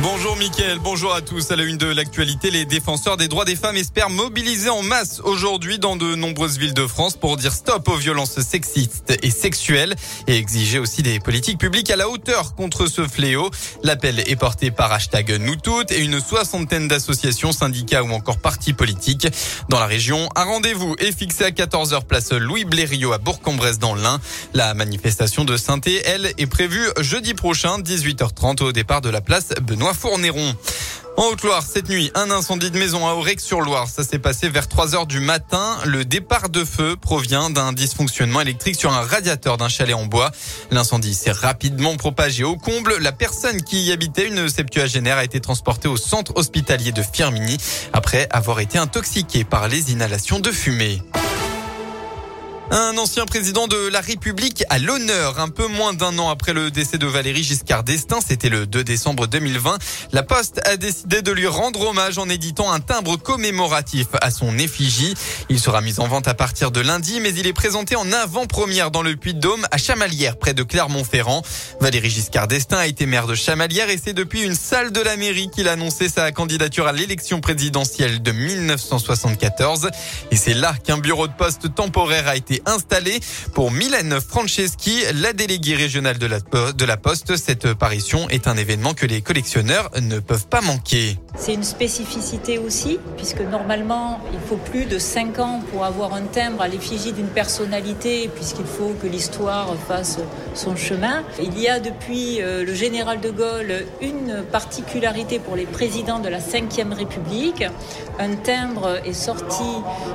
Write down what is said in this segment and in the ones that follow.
Bonjour Mickaël, bonjour à tous. À la une de l'actualité, les défenseurs des droits des femmes espèrent mobiliser en masse aujourd'hui dans de nombreuses villes de France pour dire stop aux violences sexistes et sexuelles et exiger aussi des politiques publiques à la hauteur contre ce fléau. L'appel est porté par hashtag nous toutes et une soixantaine d'associations, syndicats ou encore partis politiques. Dans la région, un rendez-vous est fixé à 14h place Louis Blériot à Bourg-en-Bresse dans l'Ain. La manifestation de Sainté, elle, est prévue jeudi prochain, 18h30 au départ de la place Benoît En Haute-Loire, cette nuit, un incendie de maison à Aurec-sur-Loire. Ça s'est passé vers 3 heures du matin. Le départ de feu provient d'un dysfonctionnement électrique sur un radiateur d'un chalet en bois. L'incendie s'est rapidement propagé au comble. La personne qui y habitait, une septuagénaire, a été transportée au centre hospitalier de Firmini après avoir été intoxiquée par les inhalations de fumée. Un ancien président de la République à l'honneur, un peu moins d'un an après le décès de Valérie Giscard d'Estaing, c'était le 2 décembre 2020. La Poste a décidé de lui rendre hommage en éditant un timbre commémoratif à son effigie. Il sera mis en vente à partir de lundi, mais il est présenté en avant-première dans le Puy-de-Dôme à Chamalières, près de Clermont-Ferrand. Valérie Giscard d'Estaing a été maire de Chamalières et c'est depuis une salle de la mairie qu'il a annoncé sa candidature à l'élection présidentielle de 1974. Et c'est là qu'un bureau de poste temporaire a été installé pour Mylène Franceschi, la déléguée régionale de la, de la Poste. Cette parution est un événement que les collectionneurs ne peuvent pas manquer. C'est une spécificité aussi, puisque normalement, il faut plus de 5 ans pour avoir un timbre à l'effigie d'une personnalité, puisqu'il faut que l'histoire fasse son chemin. Il y a depuis euh, le général de Gaulle une particularité pour les présidents de la Ve République. Un timbre est sorti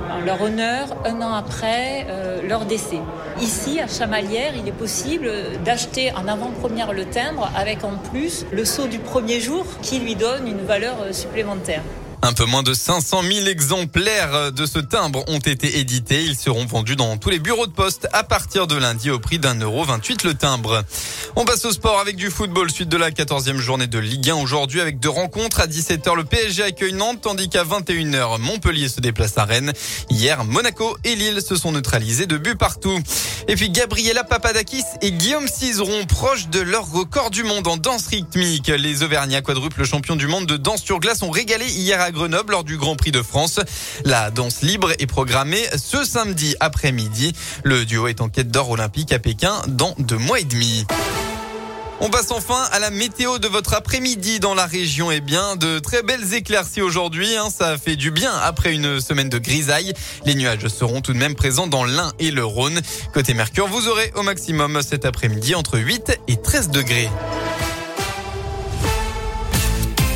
en leur honneur un an après euh, leur décès. Ici, à Chamalières, il est possible d'acheter en avant-première le timbre avec en plus le sceau du premier jour qui lui donne une valeur euh, supplémentaire. Un peu moins de 500 000 exemplaires de ce timbre ont été édités. Ils seront vendus dans tous les bureaux de poste à partir de lundi au prix d'un euro 28 le timbre. On passe au sport avec du football, suite de la 14e journée de Ligue 1 aujourd'hui avec deux rencontres. À 17h, le PSG accueille Nantes, tandis qu'à 21h, Montpellier se déplace à Rennes. Hier, Monaco et Lille se sont neutralisés de but partout. Et puis Gabriela Papadakis et Guillaume Cizeron proches de leur record du monde en danse rythmique. Les Auvergnats quadruple champions du monde de danse sur glace ont régalé hier à Grenoble lors du Grand Prix de France. La danse libre est programmée ce samedi après-midi. Le duo est en quête d'or olympique à Pékin dans deux mois et demi. On passe enfin à la météo de votre après-midi dans la région. Eh bien, de très belles éclaircies aujourd'hui. Hein. ça fait du bien après une semaine de grisaille. Les nuages seront tout de même présents dans l'Ain et le Rhône. Côté Mercure, vous aurez au maximum cet après-midi entre 8 et 13 degrés.